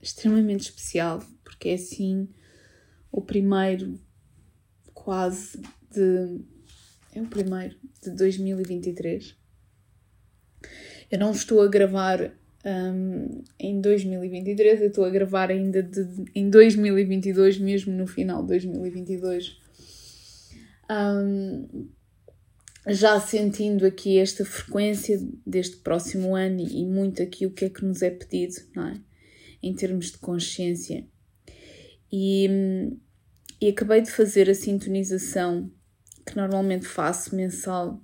extremamente especial porque é assim o primeiro quase de é o primeiro de 2023. Eu não estou a gravar um, em 2023, eu estou a gravar ainda de, em 2022, mesmo no final de 2022. Um, já sentindo aqui esta frequência deste próximo ano e muito aqui o que é que nos é pedido, não é? Em termos de consciência. E, e acabei de fazer a sintonização que normalmente faço mensal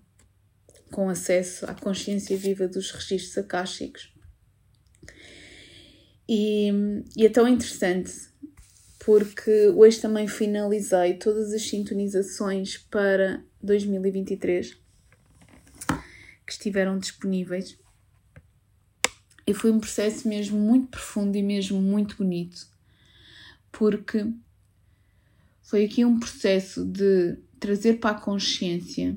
com acesso à consciência viva dos registros akáshicos. E, e é tão interessante porque hoje também finalizei todas as sintonizações para 2023 que estiveram disponíveis. E foi um processo mesmo muito profundo e mesmo muito bonito, porque foi aqui um processo de trazer para a consciência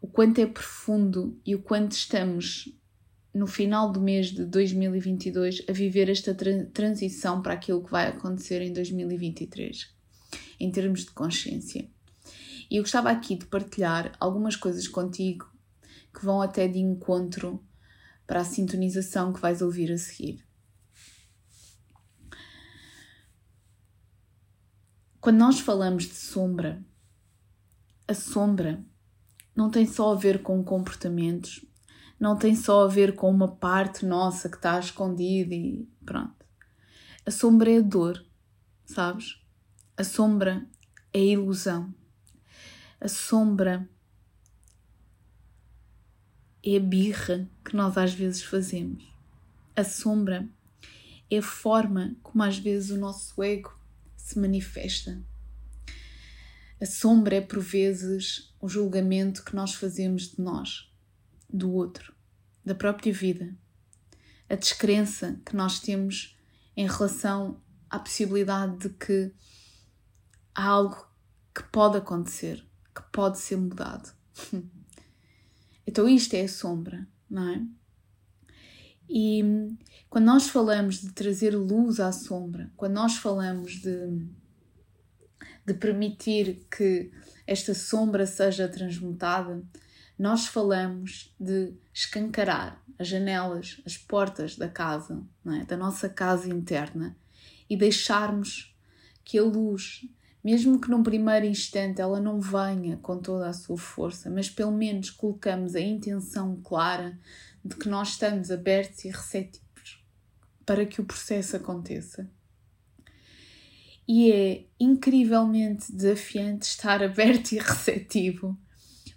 o quanto é profundo e o quanto estamos no final do mês de 2022 a viver esta tra transição para aquilo que vai acontecer em 2023, em termos de consciência. E eu gostava aqui de partilhar algumas coisas contigo que vão até de encontro para a sintonização que vais ouvir a seguir. Quando nós falamos de sombra, a sombra não tem só a ver com comportamentos, não tem só a ver com uma parte nossa que está escondida e pronto. A sombra é a dor, sabes? A sombra é a ilusão. A sombra é a birra que nós às vezes fazemos. A sombra é a forma como às vezes o nosso ego se manifesta. A sombra é por vezes o julgamento que nós fazemos de nós do outro, da própria vida, a descrença que nós temos em relação à possibilidade de que há algo que pode acontecer, que pode ser mudado. Então, isto é a sombra, não é? E quando nós falamos de trazer luz à sombra, quando nós falamos de, de permitir que esta sombra seja transmutada, nós falamos de escancarar as janelas, as portas da casa, é? da nossa casa interna e deixarmos que a luz, mesmo que num primeiro instante ela não venha com toda a sua força, mas pelo menos colocamos a intenção clara de que nós estamos abertos e receptivos para que o processo aconteça. E é incrivelmente desafiante estar aberto e receptivo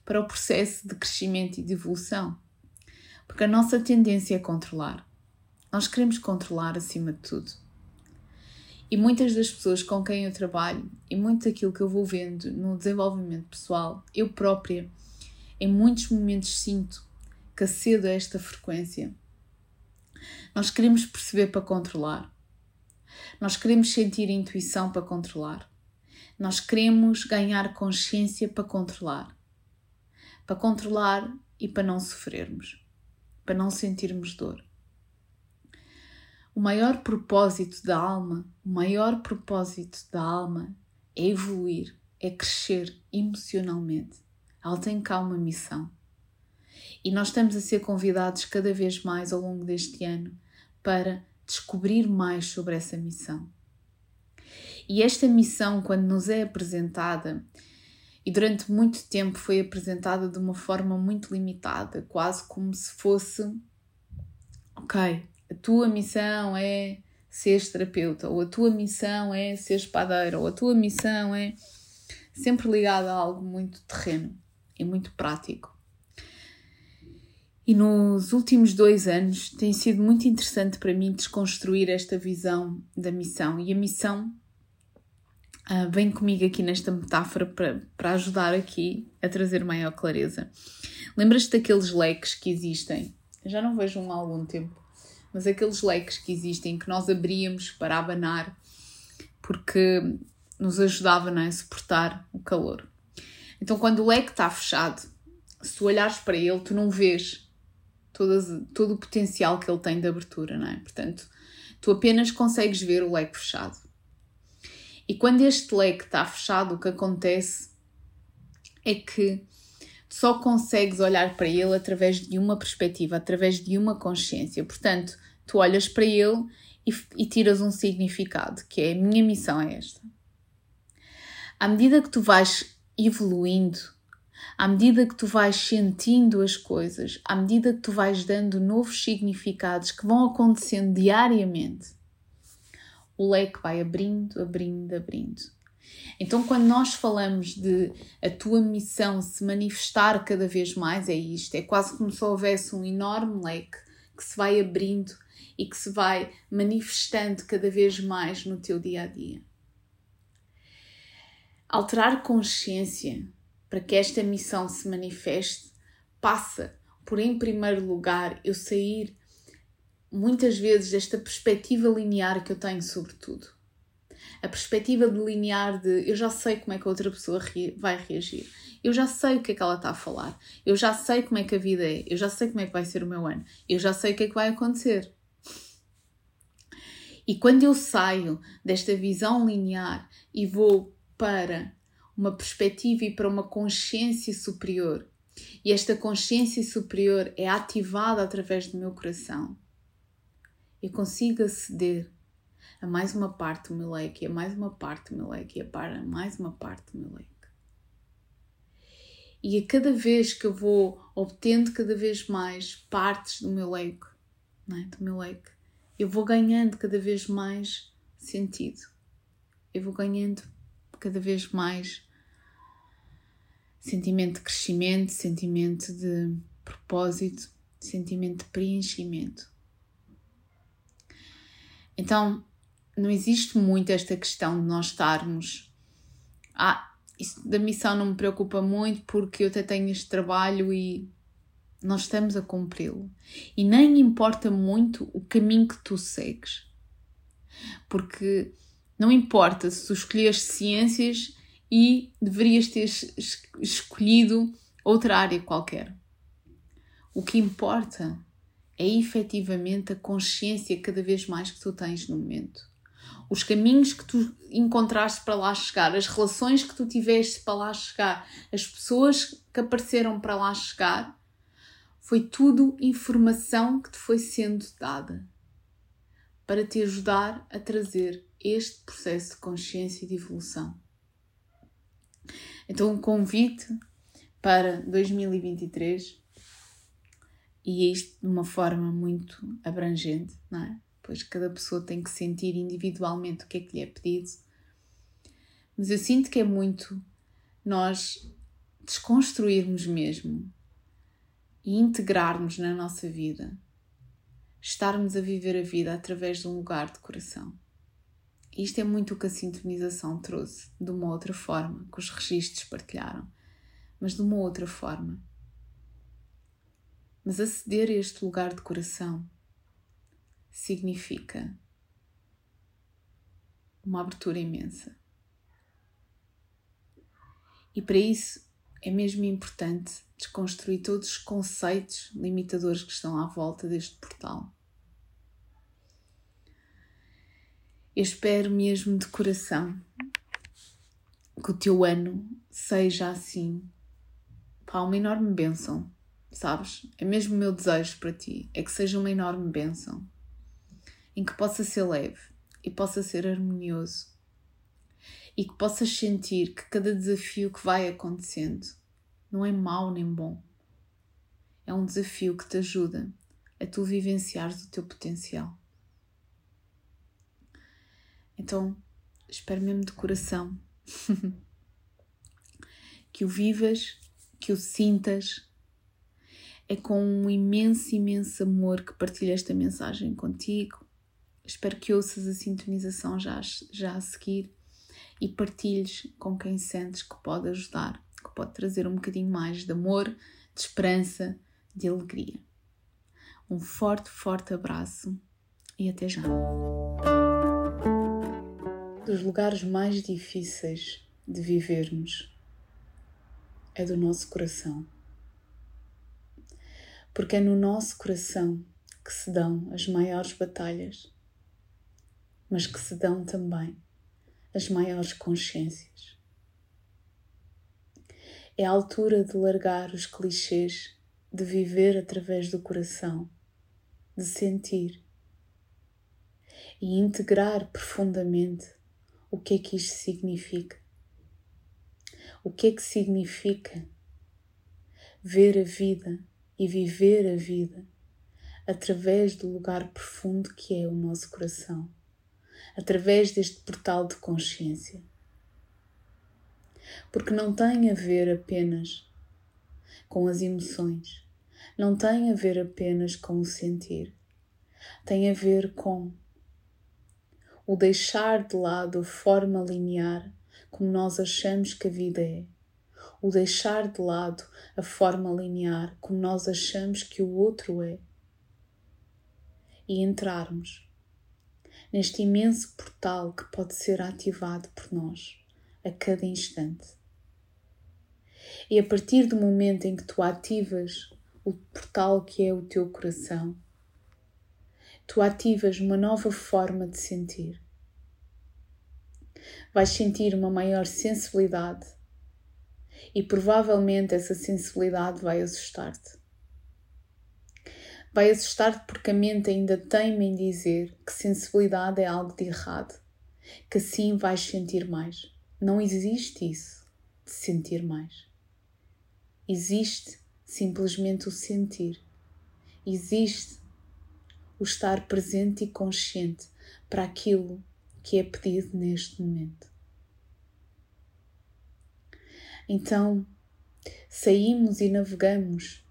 para o processo de crescimento e de evolução. Porque a nossa tendência é controlar. Nós queremos controlar acima de tudo. E muitas das pessoas com quem eu trabalho e muito daquilo que eu vou vendo no desenvolvimento pessoal, eu própria, em muitos momentos sinto que acedo a esta frequência. Nós queremos perceber para controlar. Nós queremos sentir intuição para controlar. Nós queremos ganhar consciência para controlar para controlar e para não sofrermos, para não sentirmos dor. O maior propósito da alma, o maior propósito da alma é evoluir, é crescer emocionalmente. Ela tem cá uma missão. E nós estamos a ser convidados cada vez mais ao longo deste ano para descobrir mais sobre essa missão. E esta missão, quando nos é apresentada, e durante muito tempo foi apresentada de uma forma muito limitada, quase como se fosse: ok, a tua missão é ser terapeuta, ou a tua missão é ser espadeira, ou a tua missão é sempre ligada a algo muito terreno e muito prático. E nos últimos dois anos tem sido muito interessante para mim desconstruir esta visão da missão. E a missão uh, vem comigo aqui nesta metáfora para, para ajudar aqui a trazer maior clareza. Lembras-te daqueles leques que existem? Eu já não vejo um há algum tempo, mas aqueles leques que existem que nós abríamos para abanar porque nos ajudava não é, a suportar o calor. Então, quando o leque está fechado, se tu olhares para ele, tu não vês todas, todo o potencial que ele tem de abertura, não é? Portanto, tu apenas consegues ver o leque fechado. E quando este leque está fechado, o que acontece é que só consegues olhar para ele através de uma perspectiva, através de uma consciência. Portanto, tu olhas para ele e, e tiras um significado, que é a minha missão é esta. À medida que tu vais evoluindo, à medida que tu vais sentindo as coisas, à medida que tu vais dando novos significados que vão acontecendo diariamente, o leque vai abrindo, abrindo, abrindo. Então, quando nós falamos de a tua missão se manifestar cada vez mais, é isto: é quase como se houvesse um enorme leque que se vai abrindo e que se vai manifestando cada vez mais no teu dia a dia. Alterar consciência para que esta missão se manifeste passa por, em primeiro lugar, eu sair muitas vezes desta perspectiva linear que eu tenho sobre tudo. A perspectiva de linear de eu já sei como é que a outra pessoa vai reagir, eu já sei o que é que ela está a falar, eu já sei como é que a vida é, eu já sei como é que vai ser o meu ano, eu já sei o que é que vai acontecer. E quando eu saio desta visão linear e vou para uma perspectiva e para uma consciência superior, e esta consciência superior é ativada através do meu coração, eu consigo aceder a mais uma parte do meu leque, a mais uma parte do meu leque, e a mais uma parte do meu leque. E a cada vez que eu vou obtendo cada vez mais partes do meu leque, é? do meu leque, eu vou ganhando cada vez mais sentido. Eu vou ganhando cada vez mais sentimento de crescimento, sentimento de propósito, sentimento de preenchimento. Então, não existe muito esta questão de nós estarmos. Ah, isso da missão não me preocupa muito porque eu até tenho este trabalho e nós estamos a cumpri-lo. E nem importa muito o caminho que tu segues. Porque não importa se tu escolheres ciências e deverias ter escolhido outra área qualquer. O que importa é efetivamente a consciência cada vez mais que tu tens no momento. Os caminhos que tu encontraste para lá chegar, as relações que tu tiveste para lá chegar, as pessoas que apareceram para lá chegar, foi tudo informação que te foi sendo dada para te ajudar a trazer este processo de consciência e de evolução. Então, um convite para 2023 e isto de uma forma muito abrangente, não é? Pois cada pessoa tem que sentir individualmente o que é que lhe é pedido. Mas eu sinto que é muito nós desconstruirmos mesmo e integrarmos na nossa vida, estarmos a viver a vida através de um lugar de coração. E isto é muito o que a sintonização trouxe, de uma outra forma, que os registros partilharam, mas de uma outra forma mas aceder a este lugar de coração significa uma abertura imensa. E para isso é mesmo importante desconstruir todos os conceitos limitadores que estão à volta deste portal. Eu espero mesmo de coração que o teu ano seja assim. Uma enorme bênção sabes? É mesmo o meu desejo para ti, é que seja uma enorme bênção, em que possa ser leve e possa ser harmonioso e que possas sentir que cada desafio que vai acontecendo não é mau nem bom. É um desafio que te ajuda a tu vivenciares o teu potencial. Então, espero mesmo de coração que o vivas, que o sintas é com um imenso, imenso amor que partilho esta mensagem contigo. Espero que ouças a sintonização já, já a seguir e partilhes com quem sentes que pode ajudar, que pode trazer um bocadinho mais de amor, de esperança, de alegria. Um forte, forte abraço e até já. Dos lugares mais difíceis de vivermos é do nosso coração. Porque é no nosso coração que se dão as maiores batalhas, mas que se dão também as maiores consciências. É a altura de largar os clichês, de viver através do coração, de sentir e integrar profundamente o que é que isto significa. O que é que significa ver a vida e viver a vida através do lugar profundo que é o nosso coração, através deste portal de consciência. Porque não tem a ver apenas com as emoções, não tem a ver apenas com o sentir, tem a ver com o deixar de lado a forma linear como nós achamos que a vida é, o deixar de lado a forma linear como nós achamos que o outro é, e entrarmos neste imenso portal que pode ser ativado por nós a cada instante. E a partir do momento em que tu ativas o portal que é o teu coração, tu ativas uma nova forma de sentir. Vais sentir uma maior sensibilidade e provavelmente essa sensibilidade vai assustar-te. Vai assustar-te porque a mente ainda teima em dizer que sensibilidade é algo de errado, que assim vais sentir mais. Não existe isso de sentir mais. Existe simplesmente o sentir. Existe o estar presente e consciente para aquilo que é pedido neste momento. Então, saímos e navegamos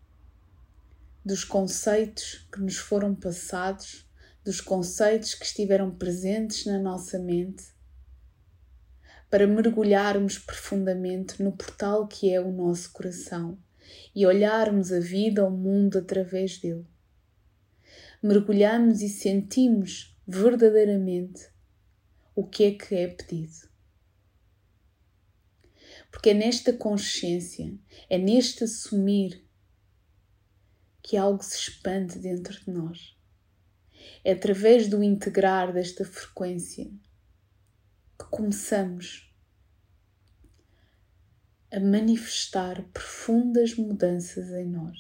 dos conceitos que nos foram passados, dos conceitos que estiveram presentes na nossa mente, para mergulharmos profundamente no portal que é o nosso coração e olharmos a vida, o mundo através dele. Mergulhamos e sentimos verdadeiramente o que é que é pedido. Porque é nesta consciência, é neste assumir que algo se expande dentro de nós. É através do integrar desta frequência que começamos a manifestar profundas mudanças em nós.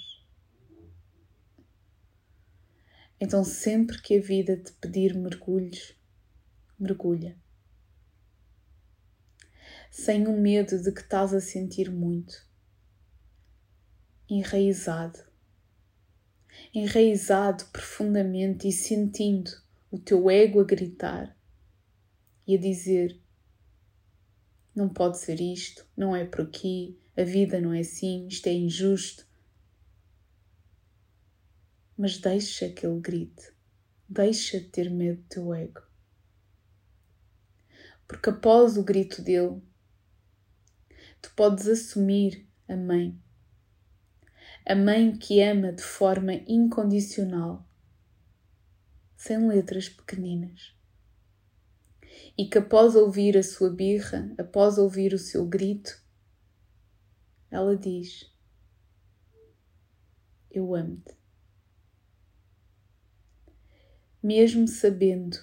Então, sempre que a vida te pedir mergulhos, mergulha. Sem o medo de que estás a sentir muito. Enraizado. Enraizado profundamente e sentindo o teu ego a gritar e a dizer: Não pode ser isto, não é por aqui, a vida não é assim, isto é injusto. Mas deixa que ele grite, deixa de ter medo do teu ego porque após o grito dele, tu podes assumir a mãe. A mãe que ama de forma incondicional, sem letras pequeninas. E que após ouvir a sua birra, após ouvir o seu grito, ela diz: Eu amo-te. Mesmo sabendo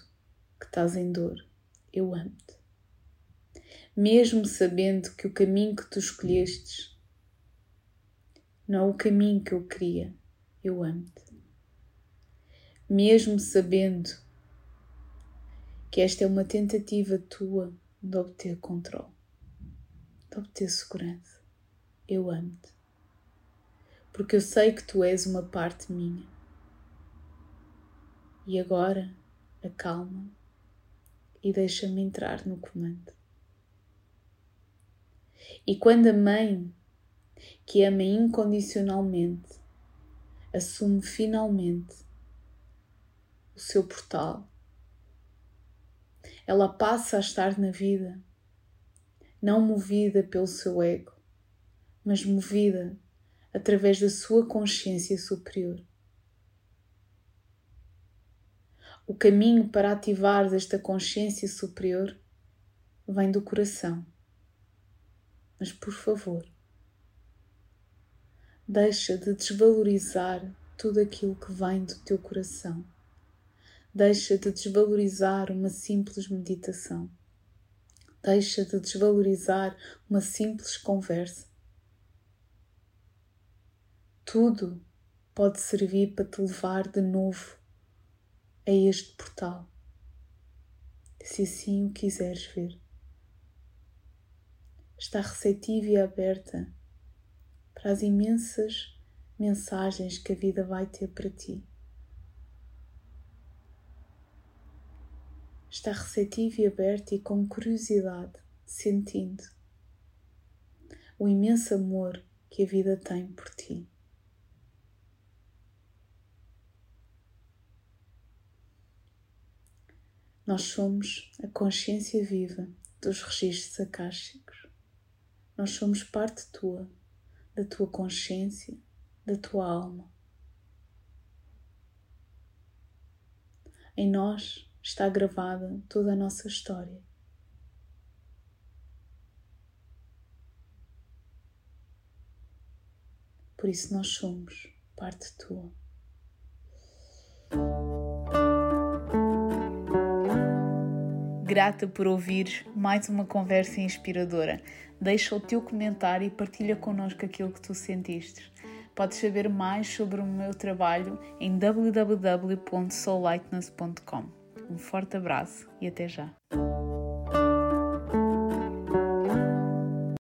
que estás em dor, eu amo-te mesmo sabendo que o caminho que tu escolhestes não é o caminho que eu queria, eu amo-te. Mesmo sabendo que esta é uma tentativa tua de obter controle, de obter segurança, eu amo-te. Porque eu sei que tu és uma parte minha. E agora acalma e deixa-me entrar no comando. E quando a mãe, que ama incondicionalmente, assume finalmente o seu portal. Ela passa a estar na vida, não movida pelo seu ego, mas movida através da sua consciência superior. O caminho para ativar esta consciência superior vem do coração. Mas por favor, deixa de desvalorizar tudo aquilo que vem do teu coração. Deixa de desvalorizar uma simples meditação. Deixa de desvalorizar uma simples conversa. Tudo pode servir para te levar de novo a este portal, se assim o quiseres ver. Está receptiva e aberta as imensas mensagens que a vida vai ter para ti. Está receptivo e aberto e com curiosidade, sentindo o imenso amor que a vida tem por ti. Nós somos a consciência viva dos registros akáshicos. Nós somos parte tua, da tua consciência, da tua alma. Em nós está gravada toda a nossa história. Por isso nós somos parte tua. Grata por ouvir mais uma conversa inspiradora. Deixa o teu comentário e partilha connosco aquilo que tu sentiste. Podes saber mais sobre o meu trabalho em www.soullightness.com. Um forte abraço e até já!